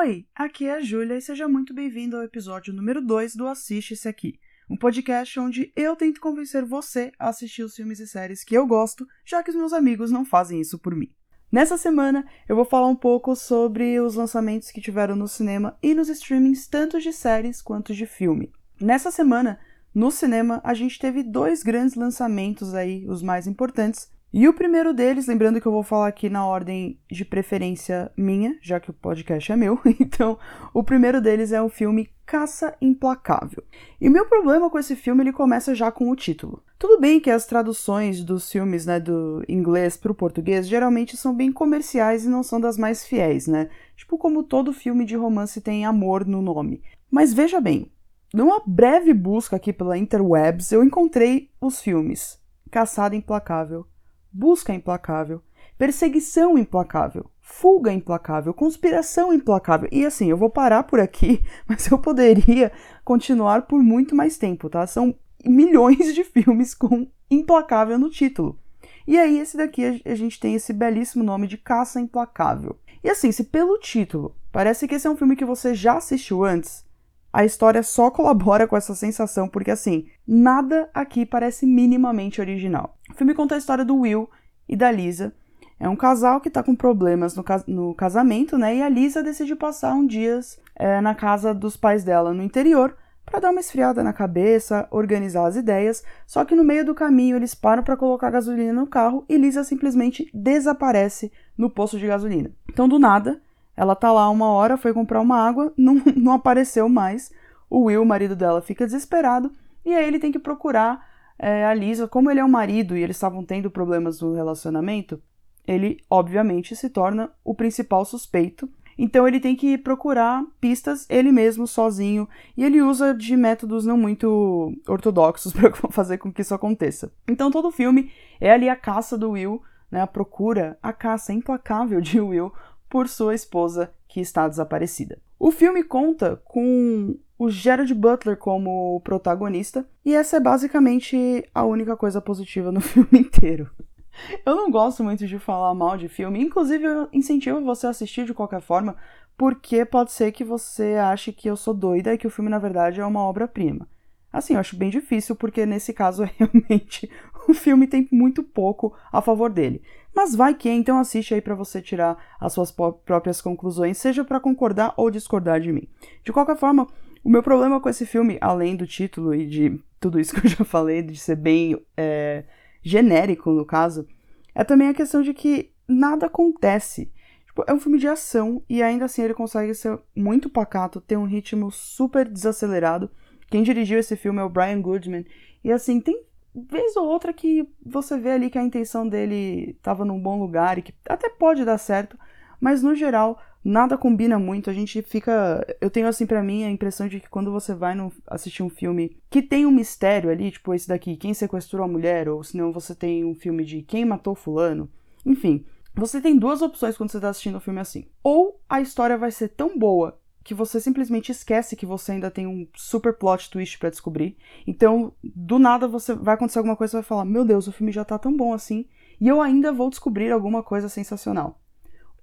Oi, aqui é a Júlia e seja muito bem-vindo ao episódio número 2 do Assiste Esse Aqui, um podcast onde eu tento convencer você a assistir os filmes e séries que eu gosto, já que os meus amigos não fazem isso por mim. Nessa semana, eu vou falar um pouco sobre os lançamentos que tiveram no cinema e nos streamings, tanto de séries quanto de filme. Nessa semana, no cinema, a gente teve dois grandes lançamentos aí, os mais importantes, e o primeiro deles, lembrando que eu vou falar aqui na ordem de preferência minha, já que o podcast é meu, então o primeiro deles é o filme Caça Implacável. E o meu problema com esse filme ele começa já com o título. Tudo bem que as traduções dos filmes, né, do inglês para o português geralmente são bem comerciais e não são das mais fiéis, né? Tipo como todo filme de romance tem amor no nome. Mas veja bem, numa breve busca aqui pela interwebs, eu encontrei os filmes Caçada Implacável, busca implacável, perseguição implacável, fuga implacável, conspiração implacável. E assim, eu vou parar por aqui, mas eu poderia continuar por muito mais tempo, tá? São milhões de filmes com implacável no título. E aí, esse daqui a gente tem esse belíssimo nome de Caça Implacável. E assim, se pelo título parece que esse é um filme que você já assistiu antes, a história só colabora com essa sensação, porque assim, nada aqui parece minimamente original. O filme conta a história do Will e da Lisa. É um casal que tá com problemas no, cas no casamento, né? E a Lisa decide passar um dias é, na casa dos pais dela no interior para dar uma esfriada na cabeça, organizar as ideias. Só que no meio do caminho eles param para colocar gasolina no carro e Lisa simplesmente desaparece no posto de gasolina. Então, do nada, ela tá lá uma hora, foi comprar uma água, não, não apareceu mais. O Will, o marido dela, fica desesperado e aí ele tem que procurar é, a Lisa. Como ele é o marido e eles estavam tendo problemas no relacionamento, ele obviamente se torna o principal suspeito. Então ele tem que procurar pistas ele mesmo, sozinho, e ele usa de métodos não muito ortodoxos para fazer com que isso aconteça. Então todo o filme é ali a caça do Will, né, a procura, a caça implacável de Will por sua esposa que está desaparecida. O filme conta com o Gerard Butler como protagonista, e essa é basicamente a única coisa positiva no filme inteiro. Eu não gosto muito de falar mal de filme, inclusive eu incentivo você a assistir de qualquer forma, porque pode ser que você ache que eu sou doida e que o filme na verdade é uma obra-prima. Assim, eu acho bem difícil, porque nesse caso realmente o filme tem muito pouco a favor dele. Mas vai que, então assiste aí para você tirar as suas próprias conclusões, seja para concordar ou discordar de mim. De qualquer forma, o meu problema com esse filme, além do título e de tudo isso que eu já falei, de ser bem é, genérico no caso, é também a questão de que nada acontece. Tipo, é um filme de ação e ainda assim ele consegue ser muito pacato, ter um ritmo super desacelerado. Quem dirigiu esse filme é o Brian Goodman. E assim, tem vez ou outra que você vê ali que a intenção dele estava num bom lugar e que até pode dar certo, mas no geral nada combina muito. A gente fica, eu tenho assim para mim a impressão de que quando você vai no, assistir um filme que tem um mistério ali, tipo esse daqui, quem sequestrou a mulher, ou se não você tem um filme de quem matou fulano, enfim, você tem duas opções quando você está assistindo um filme assim. Ou a história vai ser tão boa que você simplesmente esquece que você ainda tem um super plot twist para descobrir. Então, do nada você vai acontecer alguma coisa e vai falar: "Meu Deus, o filme já tá tão bom assim, e eu ainda vou descobrir alguma coisa sensacional".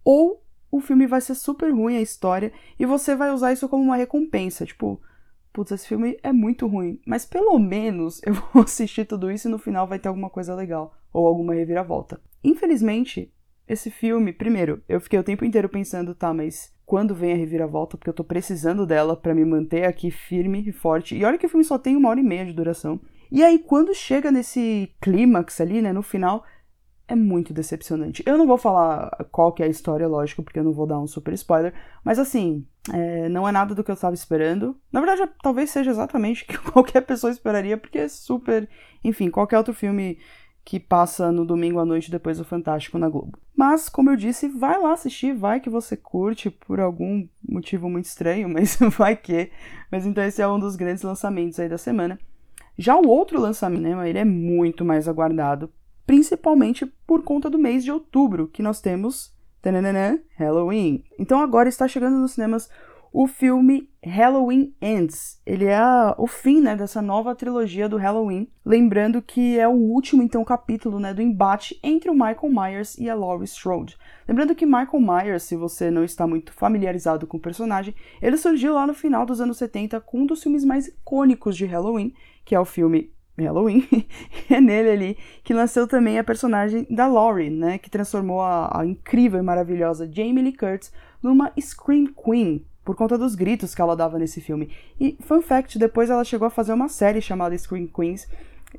Ou o filme vai ser super ruim a história e você vai usar isso como uma recompensa, tipo, putz, esse filme é muito ruim, mas pelo menos eu vou assistir tudo isso e no final vai ter alguma coisa legal ou alguma reviravolta. Infelizmente, esse filme, primeiro, eu fiquei o tempo inteiro pensando, tá, mas quando vem a reviravolta, porque eu tô precisando dela para me manter aqui firme e forte. E olha que o filme só tem uma hora e meia de duração. E aí, quando chega nesse clímax ali, né, no final, é muito decepcionante. Eu não vou falar qual que é a história, lógico, porque eu não vou dar um super spoiler, mas assim, é, não é nada do que eu estava esperando. Na verdade, talvez seja exatamente o que qualquer pessoa esperaria, porque é super. Enfim, qualquer outro filme que passa no domingo à noite depois do Fantástico na Globo. Mas, como eu disse, vai lá assistir, vai que você curte por algum motivo muito estranho, mas vai que. Mas então esse é um dos grandes lançamentos aí da semana. Já o outro lançamento, né, ele é muito mais aguardado, principalmente por conta do mês de outubro, que nós temos tananana, Halloween. Então agora está chegando nos cinemas o filme Halloween Ends. Ele é o fim, né, dessa nova trilogia do Halloween, lembrando que é o último então capítulo, né, do embate entre o Michael Myers e a Laurie Strode. Lembrando que Michael Myers, se você não está muito familiarizado com o personagem, ele surgiu lá no final dos anos 70 com um dos filmes mais icônicos de Halloween, que é o filme Halloween, é nele ali que nasceu também a personagem da Laurie, né, que transformou a, a incrível e maravilhosa Jamie Lee Curtis numa Scream Queen, por conta dos gritos que ela dava nesse filme. E, fun fact, depois ela chegou a fazer uma série chamada Scream Queens,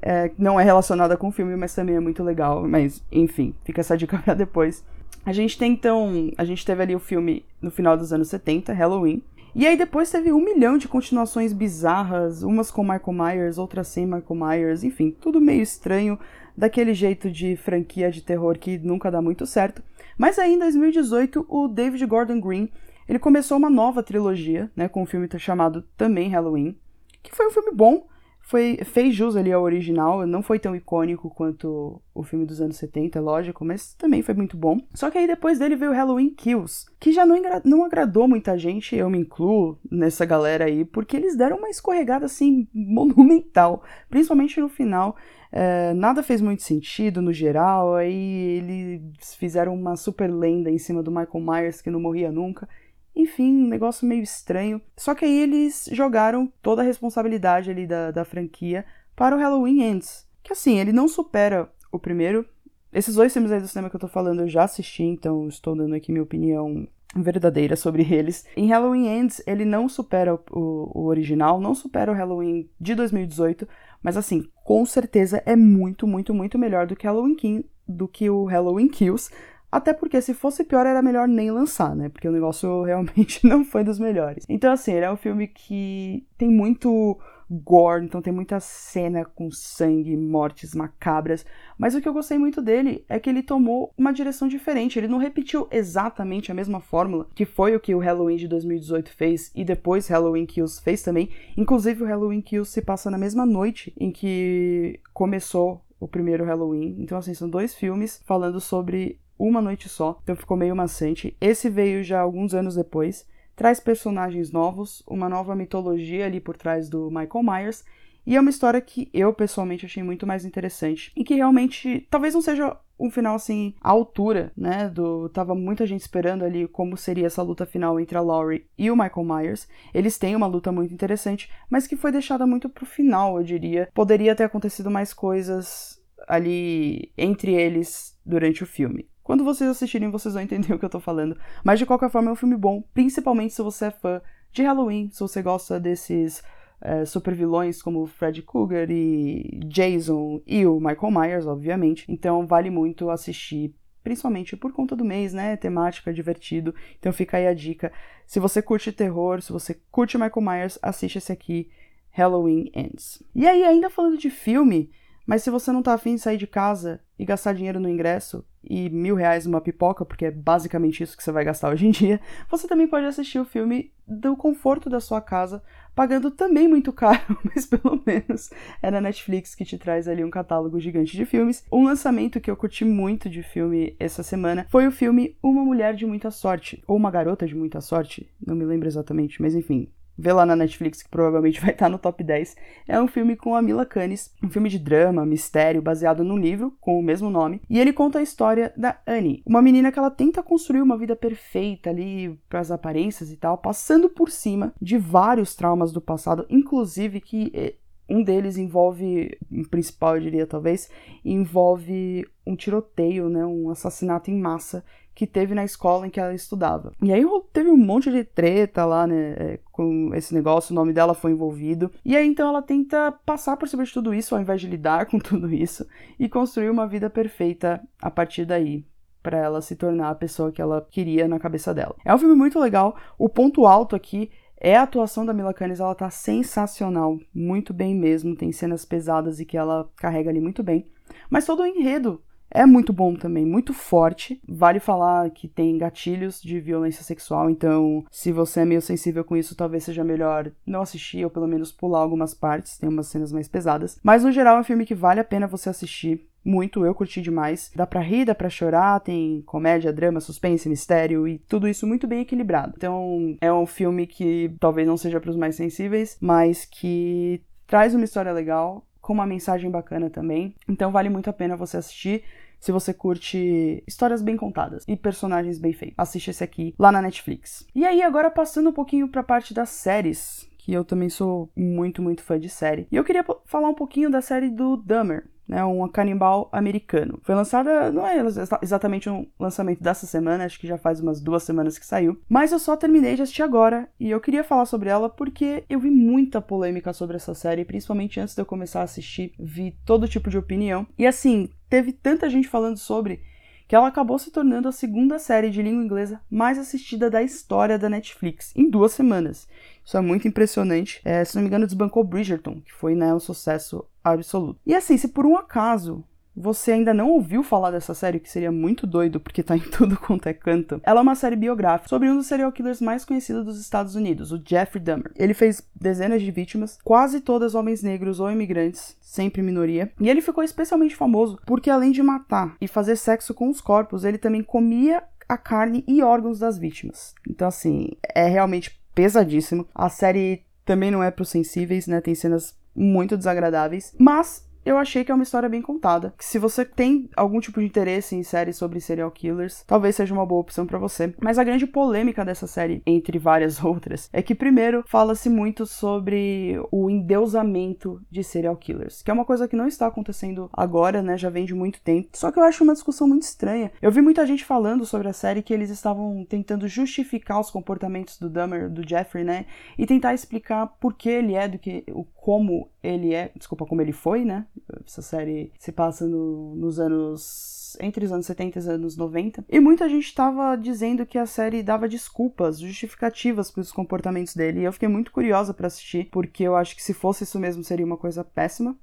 é, não é relacionada com o filme, mas também é muito legal. Mas, enfim, fica essa dica pra depois. A gente tem então. A gente teve ali o filme no final dos anos 70, Halloween. E aí depois teve um milhão de continuações bizarras, umas com Michael Myers, outras sem Michael Myers, enfim, tudo meio estranho, daquele jeito de franquia de terror que nunca dá muito certo. Mas aí em 2018, o David Gordon Green ele começou uma nova trilogia, né, com um filme chamado também Halloween, que foi um filme bom, foi, fez jus ali ao original, não foi tão icônico quanto o filme dos anos 70, lógico, mas também foi muito bom. Só que aí depois dele veio Halloween Kills, que já não, não agradou muita gente, eu me incluo nessa galera aí, porque eles deram uma escorregada assim monumental, principalmente no final. É, nada fez muito sentido no geral, aí eles fizeram uma super lenda em cima do Michael Myers que não morria nunca. Enfim, um negócio meio estranho. Só que aí eles jogaram toda a responsabilidade ali da, da franquia para o Halloween Ends. Que assim, ele não supera o primeiro. Esses dois filmes aí do cinema que eu tô falando eu já assisti, então estou dando aqui minha opinião verdadeira sobre eles. Em Halloween Ends, ele não supera o, o, original, não supera o Halloween de 2018, mas assim, com certeza é muito, muito, muito melhor do que Halloween King, do que o Halloween Kills, até porque se fosse pior era melhor nem lançar, né? Porque o negócio realmente não foi dos melhores. Então, assim, ele é um filme que tem muito gore, então tem muita cena com sangue, mortes macabras. Mas o que eu gostei muito dele é que ele tomou uma direção diferente. Ele não repetiu exatamente a mesma fórmula, que foi o que o Halloween de 2018 fez e depois Halloween Kills fez também. Inclusive, o Halloween Kills se passa na mesma noite em que começou o primeiro Halloween. Então, assim, são dois filmes falando sobre uma noite só, então ficou meio maçante. Esse veio já alguns anos depois, traz personagens novos, uma nova mitologia ali por trás do Michael Myers, e é uma história que eu pessoalmente achei muito mais interessante e que realmente talvez não seja um final assim à altura, né, do tava muita gente esperando ali como seria essa luta final entre a Laurie e o Michael Myers. Eles têm uma luta muito interessante, mas que foi deixada muito pro final, eu diria. Poderia ter acontecido mais coisas ali entre eles durante o filme. Quando vocês assistirem, vocês vão entender o que eu tô falando. Mas de qualquer forma, é um filme bom, principalmente se você é fã de Halloween, se você gosta desses é, super vilões como Freddy Krueger e Jason e o Michael Myers, obviamente. Então vale muito assistir, principalmente por conta do mês, né? Temática, divertido. Então fica aí a dica. Se você curte terror, se você curte Michael Myers, assiste esse aqui, Halloween Ends. E aí, ainda falando de filme, mas se você não tá afim de sair de casa e gastar dinheiro no ingresso e mil reais numa pipoca, porque é basicamente isso que você vai gastar hoje em dia, você também pode assistir o filme do conforto da sua casa, pagando também muito caro, mas pelo menos é na Netflix que te traz ali um catálogo gigante de filmes. Um lançamento que eu curti muito de filme essa semana foi o filme Uma Mulher de Muita Sorte, ou Uma Garota de Muita Sorte, não me lembro exatamente, mas enfim, vê lá na Netflix, que provavelmente vai estar no top 10. É um filme com a Mila Kunis, um filme de drama, mistério, baseado num livro com o mesmo nome. E ele conta a história da Annie, uma menina que ela tenta construir uma vida perfeita ali para as aparências e tal, passando por cima de vários traumas do passado, inclusive que eh, um deles envolve, o principal eu diria talvez, envolve um tiroteio, né, um assassinato em massa que teve na escola em que ela estudava. E aí teve um monte de treta lá, né, é, com esse negócio, o nome dela foi envolvido. E aí então ela tenta passar por cima de tudo isso, ao invés de lidar com tudo isso, e construir uma vida perfeita a partir daí para ela se tornar a pessoa que ela queria na cabeça dela. É um filme muito legal. O ponto alto aqui é a atuação da Mila Kunis, ela tá sensacional, muito bem mesmo, tem cenas pesadas e que ela carrega ali muito bem. Mas todo o enredo é muito bom também, muito forte. Vale falar que tem gatilhos de violência sexual, então se você é meio sensível com isso, talvez seja melhor não assistir ou pelo menos pular algumas partes, tem umas cenas mais pesadas. Mas no geral é um filme que vale a pena você assistir. muito, eu curti demais. Dá pra rir, dá pra chorar, tem comédia, drama, suspense, mistério e tudo isso muito bem equilibrado. Então, é um filme que talvez não seja para os mais sensíveis, mas que traz uma história legal, com uma mensagem bacana também. Então, vale muito a pena você assistir se você curte histórias bem contadas e personagens bem feitos. Assiste esse aqui lá na Netflix. E aí, agora passando um pouquinho pra parte das séries, que eu também sou muito, muito fã de série. E eu queria falar um pouquinho da série do Dahmer, né, um canibal americano. Foi lançada, não é exatamente um lançamento dessa semana, acho que já faz umas duas semanas que saiu, mas eu só terminei de assistir agora e eu queria falar sobre ela porque eu vi muita polêmica sobre essa série, principalmente antes de eu começar a assistir, vi todo tipo de opinião. E assim, teve tanta gente falando sobre que ela acabou se tornando a segunda série de língua inglesa mais assistida da história da Netflix, em duas semanas. Isso é muito impressionante. É, se não me engano, desbancou Bridgerton, que foi né, um sucesso absoluto. E assim, se por um acaso você ainda não ouviu falar dessa série, que seria muito doido porque tá em tudo quanto é canto, ela é uma série biográfica sobre um dos serial killers mais conhecidos dos Estados Unidos, o Jeffrey Dahmer. Ele fez dezenas de vítimas, quase todas homens negros ou imigrantes, sempre minoria, e ele ficou especialmente famoso porque além de matar e fazer sexo com os corpos, ele também comia a carne e órgãos das vítimas. Então assim, é realmente pesadíssimo. A série também não é para os sensíveis, né? Tem cenas muito desagradáveis, mas eu achei que é uma história bem contada. Que se você tem algum tipo de interesse em séries sobre serial killers, talvez seja uma boa opção para você. Mas a grande polêmica dessa série, entre várias outras, é que primeiro fala-se muito sobre o endeusamento de serial killers, que é uma coisa que não está acontecendo agora, né? Já vem de muito tempo. Só que eu acho uma discussão muito estranha. Eu vi muita gente falando sobre a série que eles estavam tentando justificar os comportamentos do Dahmer, do Jeffrey, né? E tentar explicar por que ele é do que o como ele é, desculpa, como ele foi, né? Essa série se passa no, nos anos. entre os anos 70 e os anos 90. E muita gente estava dizendo que a série dava desculpas, justificativas para os comportamentos dele. E eu fiquei muito curiosa para assistir, porque eu acho que se fosse isso mesmo seria uma coisa péssima.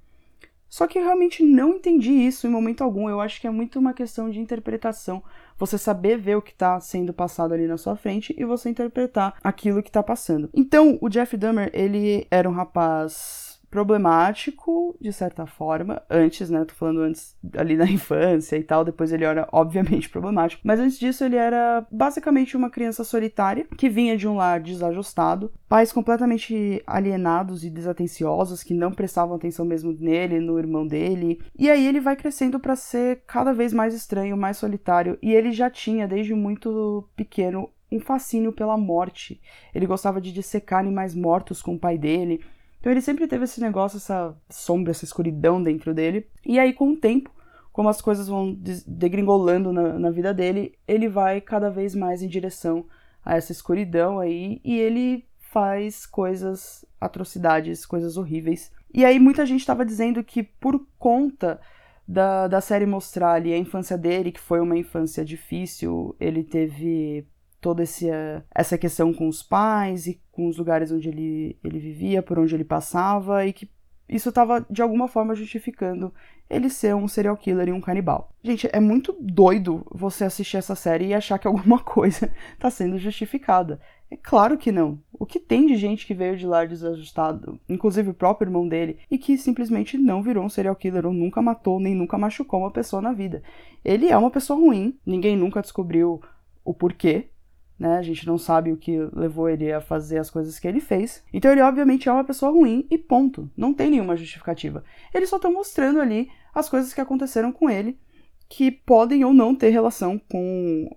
Só que eu realmente não entendi isso em momento algum. Eu acho que é muito uma questão de interpretação. Você saber ver o que está sendo passado ali na sua frente e você interpretar aquilo que está passando. Então, o Jeff Dahmer, ele era um rapaz problemático, de certa forma, antes, né? Tô falando antes ali da infância e tal, depois ele era obviamente problemático. Mas antes disso, ele era basicamente uma criança solitária que vinha de um lar desajustado, pais completamente alienados e desatenciosos que não prestavam atenção mesmo nele, no irmão dele. E aí ele vai crescendo para ser cada vez mais estranho, mais solitário, e ele já tinha desde muito pequeno um fascínio pela morte. Ele gostava de dissecar animais mortos com o pai dele. Então ele sempre teve esse negócio, essa sombra, essa escuridão dentro dele. E aí, com o tempo, como as coisas vão degringolando na, na vida dele, ele vai cada vez mais em direção a essa escuridão aí e ele faz coisas, atrocidades, coisas horríveis. E aí muita gente estava dizendo que por conta da, da série mostrar ali a infância dele, que foi uma infância difícil, ele teve toda esse, essa questão com os pais e com os lugares onde ele, ele vivia, por onde ele passava, e que isso estava de alguma forma justificando ele ser um serial killer e um canibal. Gente, é muito doido você assistir essa série e achar que alguma coisa está sendo justificada. É claro que não. O que tem de gente que veio de lá desajustado, inclusive o próprio irmão dele, e que simplesmente não virou um serial killer ou nunca matou nem nunca machucou uma pessoa na vida. Ele é uma pessoa ruim, ninguém nunca descobriu o porquê, né? A gente não sabe o que levou ele a fazer as coisas que ele fez. Então ele obviamente é uma pessoa ruim e ponto. Não tem nenhuma justificativa. Eles só estão mostrando ali as coisas que aconteceram com ele, que podem ou não ter relação com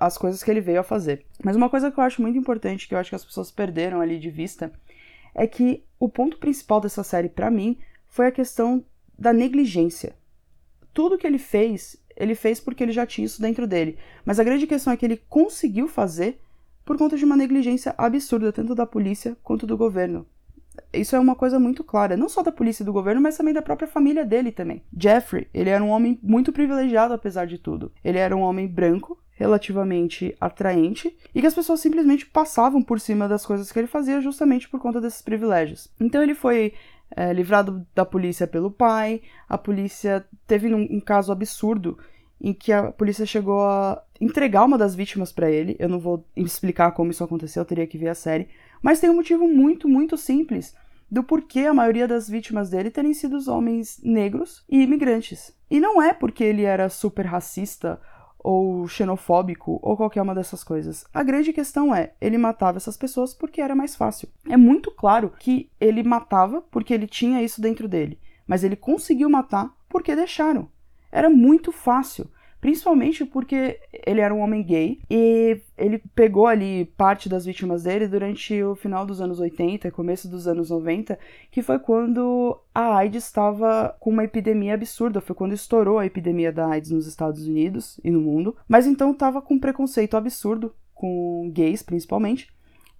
as coisas que ele veio a fazer. Mas uma coisa que eu acho muito importante, que eu acho que as pessoas perderam ali de vista, é que o ponto principal dessa série para mim foi a questão da negligência. Tudo que ele fez ele fez porque ele já tinha isso dentro dele. Mas a grande questão é que ele conseguiu fazer por conta de uma negligência absurda, tanto da polícia quanto do governo. Isso é uma coisa muito clara, não só da polícia e do governo, mas também da própria família dele também. Jeffrey, ele era um homem muito privilegiado apesar de tudo. Ele era um homem branco, relativamente atraente, e que as pessoas simplesmente passavam por cima das coisas que ele fazia justamente por conta desses privilégios. Então ele foi é, livrado da polícia pelo pai. A polícia teve um, um, caso absurdo em que a polícia chegou a entregar uma das vítimas para ele. Eu não vou explicar como isso aconteceu, eu teria que ver a série. Mas tem um motivo muito, muito simples do porquê a maioria das vítimas dele terem sido os homens negros e imigrantes. E não é porque ele era super racista ou xenofóbico ou qualquer uma dessas coisas. A grande questão é, ele matava essas pessoas porque era mais fácil. É muito claro que ele matava porque ele tinha isso dentro dele, mas ele conseguiu matar porque deixaram. Era muito fácil. Principalmente porque ele era um homem gay e ele pegou ali parte das vítimas dele durante o final dos anos 80 e começo dos anos 90, que foi quando a AIDS estava com uma epidemia absurda, foi quando estourou a epidemia da AIDS nos Estados Unidos e no mundo, mas então estava com um preconceito absurdo com gays principalmente.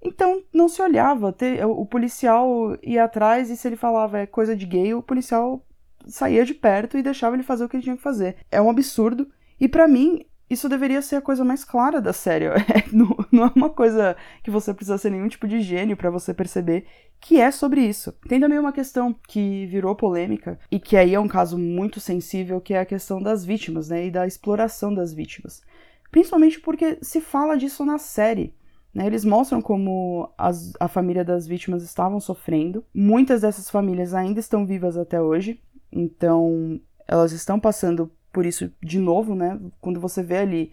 Então não se olhava, o policial ia atrás e se ele falava é coisa de gay, o policial saía de perto e deixava ele fazer o que ele tinha que fazer. É um absurdo e para mim, isso deveria ser a coisa mais clara da série. É, não, não, é uma coisa que você precisa ser nenhum tipo de gênio para você perceber que é sobre isso. Tem também uma questão que virou polêmica e que aí é um caso muito sensível, que é a questão das vítimas, né, e da exploração das vítimas. Principalmente porque se fala disso na série. Né, eles mostram como as, a família das vítimas estavam sofrendo. Muitas dessas famílias ainda estão vivas até hoje, então elas estão passando por isso, de novo, né? Quando você vê ali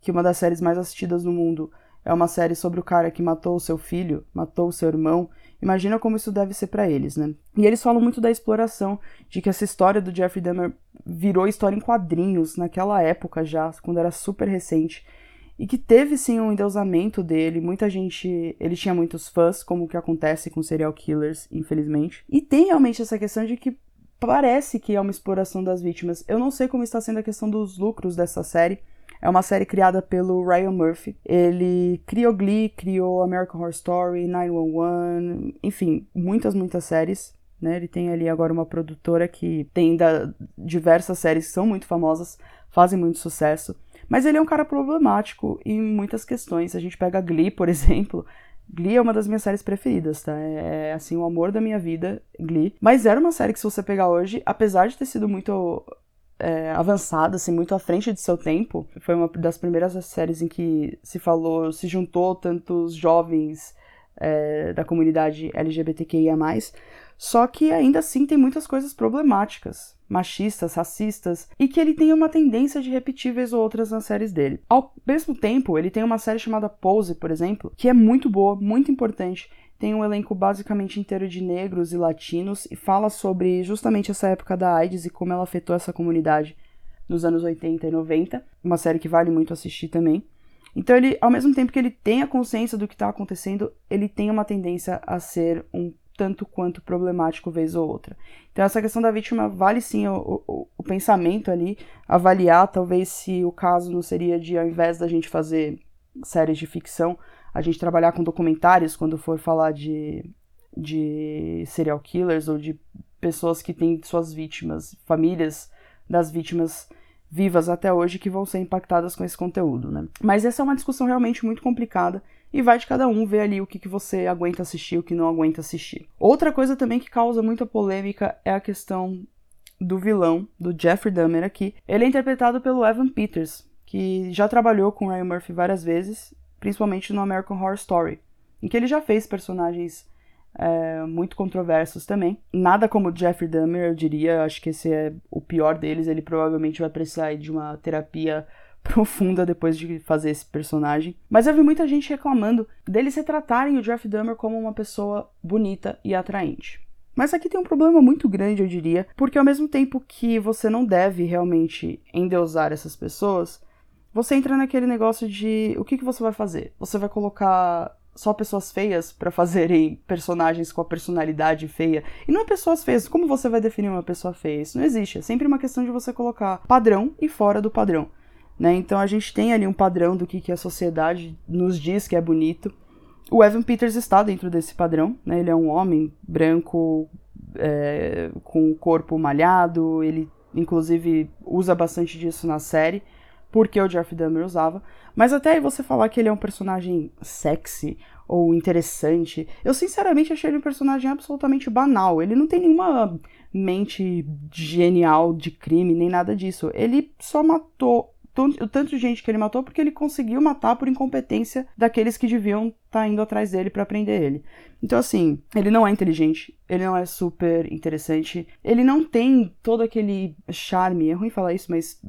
que uma das séries mais assistidas no mundo é uma série sobre o cara que matou o seu filho, matou o seu irmão, imagina como isso deve ser para eles, né? E eles falam muito da exploração, de que essa história do Jeffrey Dahmer virou história em quadrinhos naquela época já, quando era super recente. E que teve sim um endeusamento dele, muita gente. Ele tinha muitos fãs, como que acontece com serial killers, infelizmente. E tem realmente essa questão de que parece que é uma exploração das vítimas. Eu não sei como está sendo a questão dos lucros dessa série. É uma série criada pelo Ryan Murphy. Ele criou Glee, criou American Horror Story, 911, enfim, muitas, muitas séries. Né? Ele tem ali agora uma produtora que tem da, diversas séries que são muito famosas, fazem muito sucesso. Mas ele é um cara problemático em muitas questões. A gente pega Glee, por exemplo, Glee é uma das minhas séries preferidas, tá? É, assim, o amor da minha vida, Glee. Mas era uma série que, se você pegar hoje, apesar de ter sido muito é, avançada, assim, muito à frente de seu tempo, foi uma das primeiras séries em que se falou, se juntou tantos jovens é, da comunidade LGBTQIA. Só que ainda assim tem muitas coisas problemáticas, machistas, racistas, e que ele tem uma tendência de repetir ou outras nas séries dele. Ao mesmo tempo, ele tem uma série chamada Pose, por exemplo, que é muito boa, muito importante. Tem um elenco basicamente inteiro de negros e latinos e fala sobre justamente essa época da AIDS e como ela afetou essa comunidade nos anos 80 e 90. Uma série que vale muito assistir também. Então, ele, ao mesmo tempo que ele tem a consciência do que está acontecendo, ele tem uma tendência a ser um tanto quanto problemático vez ou outra. Então essa questão da vítima vale sim o, o, o, pensamento ali, avaliar talvez se o caso não seria de ao invés da gente fazer séries de ficção, a gente trabalhar com documentários quando for falar de, de serial killers ou de pessoas que têm suas vítimas, famílias das vítimas vivas até hoje que vão ser impactadas com esse conteúdo, né? Mas essa é uma discussão realmente muito complicada e vai de cada um ver ali o que, que você aguenta assistir, o que não aguenta assistir. Outra coisa também que causa muita polêmica é a questão do vilão, do Jeffrey Dahmer aqui. Ele é interpretado pelo Evan Peters, que já trabalhou com Ryan Murphy várias vezes, principalmente no American Horror Story, em que ele já fez personagens é, muito controversos também. Nada como Jeffrey Dahmer, eu diria, acho que esse é o pior deles, ele provavelmente vai precisar de uma terapia profunda depois de fazer esse personagem. Mas eu vi muita gente reclamando deles retratarem o Jeff Dahmer como uma pessoa bonita e atraente. Mas aqui tem um problema muito grande, eu diria, porque ao mesmo tempo que você não deve realmente endeusar essas pessoas, você entra naquele negócio de o que, que você vai fazer? Você vai colocar só pessoas feias para fazerem personagens com a personalidade feia. E não é pessoas feias. Como você vai definir uma pessoa feia? Isso não existe. É sempre uma questão de você colocar padrão e fora do padrão. Né? Então a gente tem ali um padrão do que, que a sociedade nos diz que é bonito. O Evan Peters está dentro desse padrão, né? ele é um homem branco, é, com o corpo malhado, ele inclusive usa bastante disso na série, porque o Jeff Dahmer usava. Mas até aí você falar que ele é um personagem sexy ou interessante, eu sinceramente achei ele um personagem absolutamente banal. Ele não tem nenhuma mente genial de crime, nem nada disso. Ele só matou o tanto de gente que ele matou porque ele conseguiu matar por incompetência daqueles que deviam estar tá indo atrás dele para prender ele. Então, assim, ele não é inteligente, ele não é super interessante, ele não tem todo aquele charme, é ruim falar isso, mas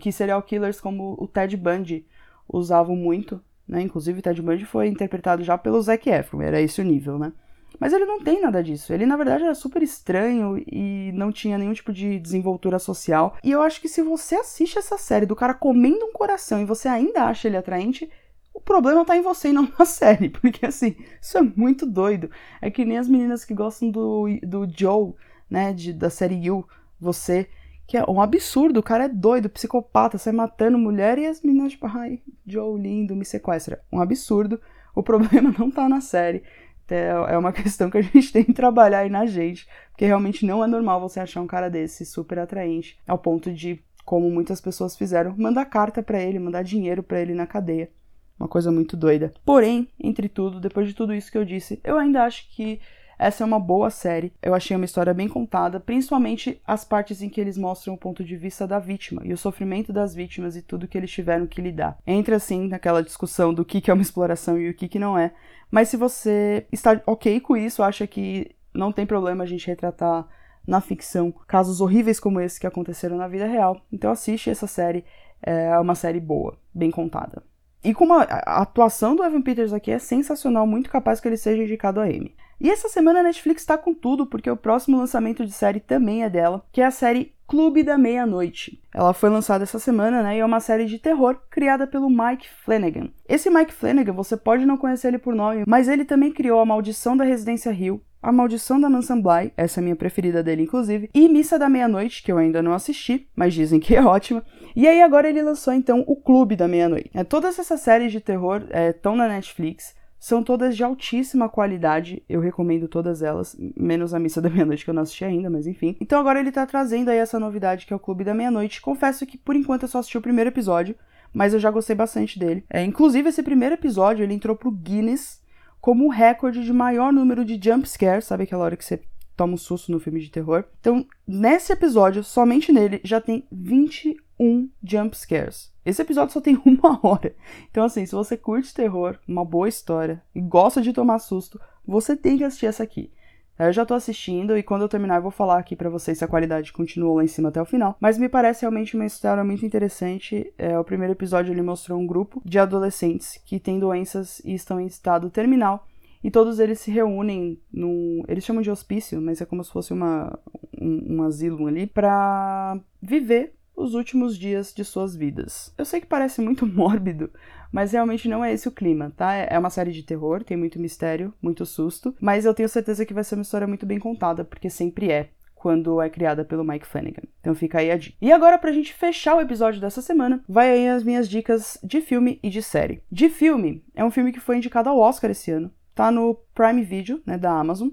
que serial killers como o Ted Bundy usavam muito, né? Inclusive, o Ted Bundy foi interpretado já pelo Zac Efron, era esse o nível, né? Mas ele não tem nada disso. Ele, na verdade, era super estranho e não tinha nenhum tipo de desenvoltura social. E eu acho que se você assiste essa série do cara comendo um coração e você ainda acha ele atraente, o problema tá em você e não na série. Porque, assim, isso é muito doido. É que nem as meninas que gostam do, do Joe, né, de, da série You, você. Que é um absurdo, o cara é doido, psicopata, sai matando mulher e as meninas, tipo, ai, Joe lindo, me sequestra. Um absurdo. O problema não tá na série. É, é uma questão que a gente tem que trabalhar aí na gente, porque realmente não é normal você achar um cara desse super atraente, ao ponto de, como muitas pessoas fizeram, mandar carta para ele, mandar dinheiro para ele na cadeia. Uma coisa muito doida. Porém, entre tudo, depois de tudo isso que eu disse, eu ainda acho que essa é uma boa série. Eu achei uma história bem contada, principalmente as partes em que eles mostram o ponto de vista da vítima e o sofrimento das vítimas e tudo que eles tiveram que lidar. Entra assim naquela discussão do que é uma exploração e o que não é. Mas se você está ok com isso, acha que não tem problema a gente retratar na ficção casos horríveis como esse que aconteceram na vida real, então assiste essa série. É uma série boa, bem contada. E como a, a atuação do Evan Peters aqui é sensacional, muito capaz que ele seja indicado a Emmy. E essa semana a Netflix está com tudo, porque o próximo lançamento de série também é dela, que é a série Clube da Meia-Noite. Ela foi lançada essa semana, né, e é uma série de terror criada pelo Mike Flanagan. Esse Mike Flanagan, você pode não conhecer ele por nome, mas ele também criou A Maldição da Residência Hill, A Maldição da Mansão Bly, essa é a minha preferida dele inclusive, e Missa da Meia-Noite, que eu ainda não assisti, mas dizem que é ótima. E aí agora ele lançou então o Clube da Meia-Noite. É, todas essas séries de terror estão é, na Netflix. São todas de altíssima qualidade, eu recomendo todas elas, menos a Missa da Meia-Noite que eu não assisti ainda, mas enfim. Então agora ele tá trazendo aí essa novidade que é o Clube da Meia-Noite. Confesso que por enquanto eu só assisti o primeiro episódio, mas eu já gostei bastante dele. É, inclusive esse primeiro episódio ele entrou pro Guinness como o recorde de maior número de jump scares, sabe aquela hora que você toma um susto no filme de terror? Então, nesse episódio, somente nele, já tem 21 jump scares. Esse episódio só tem uma hora. Então, assim, se você curte terror, uma boa história e gosta de tomar susto, você tem que assistir essa aqui. Eu já tô assistindo e quando eu terminar eu vou falar aqui para vocês se a qualidade continuou lá em cima até o final. Mas me parece realmente uma história muito interessante. É, o primeiro episódio ele mostrou um grupo de adolescentes que têm doenças e estão em estado terminal. E todos eles se reúnem num. Eles chamam de hospício, mas é como se fosse uma, um, um asilo ali, para viver os últimos dias de suas vidas. Eu sei que parece muito mórbido, mas realmente não é esse o clima, tá? É uma série de terror, tem muito mistério, muito susto, mas eu tenho certeza que vai ser uma história muito bem contada, porque sempre é quando é criada pelo Mike Flanagan. Então fica aí a dica. E agora, pra gente fechar o episódio dessa semana, vai aí as minhas dicas de filme e de série. De filme, é um filme que foi indicado ao Oscar esse ano, tá no Prime Video, né, da Amazon,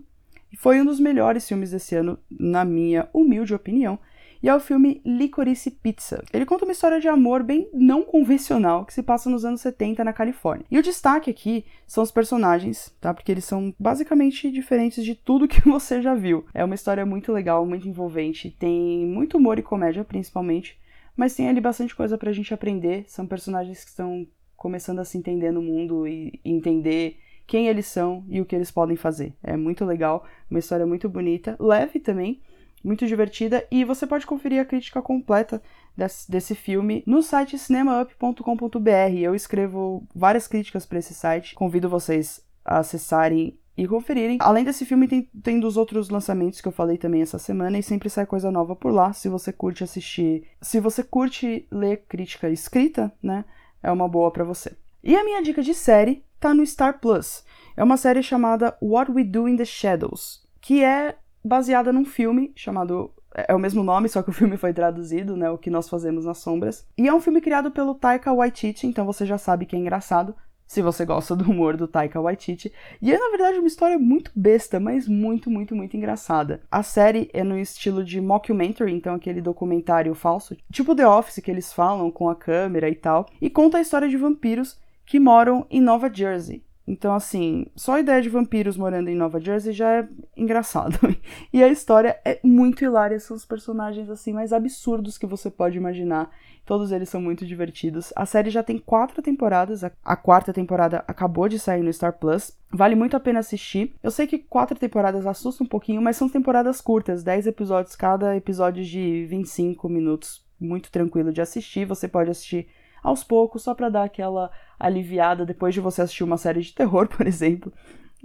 e foi um dos melhores filmes desse ano, na minha humilde opinião e é o filme Licorice Pizza. Ele conta uma história de amor bem não convencional que se passa nos anos 70 na Califórnia. E o destaque aqui são os personagens, tá? Porque eles são basicamente diferentes de tudo que você já viu. É uma história muito legal, muito envolvente, tem muito humor e comédia principalmente, mas tem ali bastante coisa pra gente aprender. São personagens que estão começando a se entender no mundo e entender quem eles são e o que eles podem fazer. É muito legal, uma história muito bonita, leve também, muito divertida e você pode conferir a crítica completa desse, desse filme no site cinemaup.com.br. Eu escrevo várias críticas para esse site, convido vocês a acessarem e conferirem. Além desse filme, tem, tem dos outros lançamentos que eu falei também essa semana e sempre sai coisa nova por lá. Se você curte assistir, se você curte ler crítica escrita, né, é uma boa para você. E a minha dica de série tá no Star Plus. É uma série chamada What We Do in the Shadows, que é baseada num filme chamado é o mesmo nome, só que o filme foi traduzido, né? O que nós fazemos nas sombras. E é um filme criado pelo Taika Waititi, então você já sabe que é engraçado, se você gosta do humor do Taika Waititi. E é, na verdade, uma história muito besta, mas muito, muito, muito engraçada. A série é no estilo de mockumentary, então aquele documentário falso, tipo The Office que eles falam com a câmera e tal, e conta a história de vampiros que moram em Nova Jersey. Então, assim, só a ideia de vampiros morando em Nova Jersey já é engraçado. e a história é muito hilária, são os personagens assim mais absurdos que você pode imaginar. Todos eles são muito divertidos. A série já tem quatro temporadas, a quarta temporada acabou de sair no Star Plus. Vale muito a pena assistir. Eu sei que quatro temporadas assustam um pouquinho, mas são temporadas curtas, 10 episódios, cada episódio de 25 minutos. Muito tranquilo de assistir. Você pode assistir aos poucos, só para dar aquela aliviada depois de você assistir uma série de terror, por exemplo.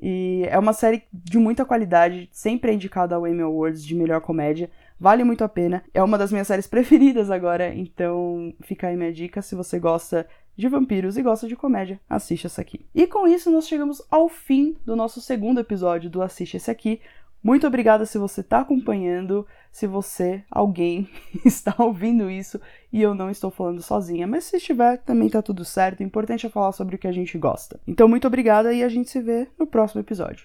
E é uma série de muita qualidade, sempre é indicada ao Emmy Awards de melhor comédia. Vale muito a pena. É uma das minhas séries preferidas agora, então fica aí minha dica. Se você gosta de vampiros e gosta de comédia, assiste essa aqui. E com isso, nós chegamos ao fim do nosso segundo episódio do Assiste Esse Aqui. Muito obrigada se você está acompanhando, se você, alguém, está ouvindo isso e eu não estou falando sozinha. Mas se estiver, também tá tudo certo. O importante é falar sobre o que a gente gosta. Então, muito obrigada e a gente se vê no próximo episódio.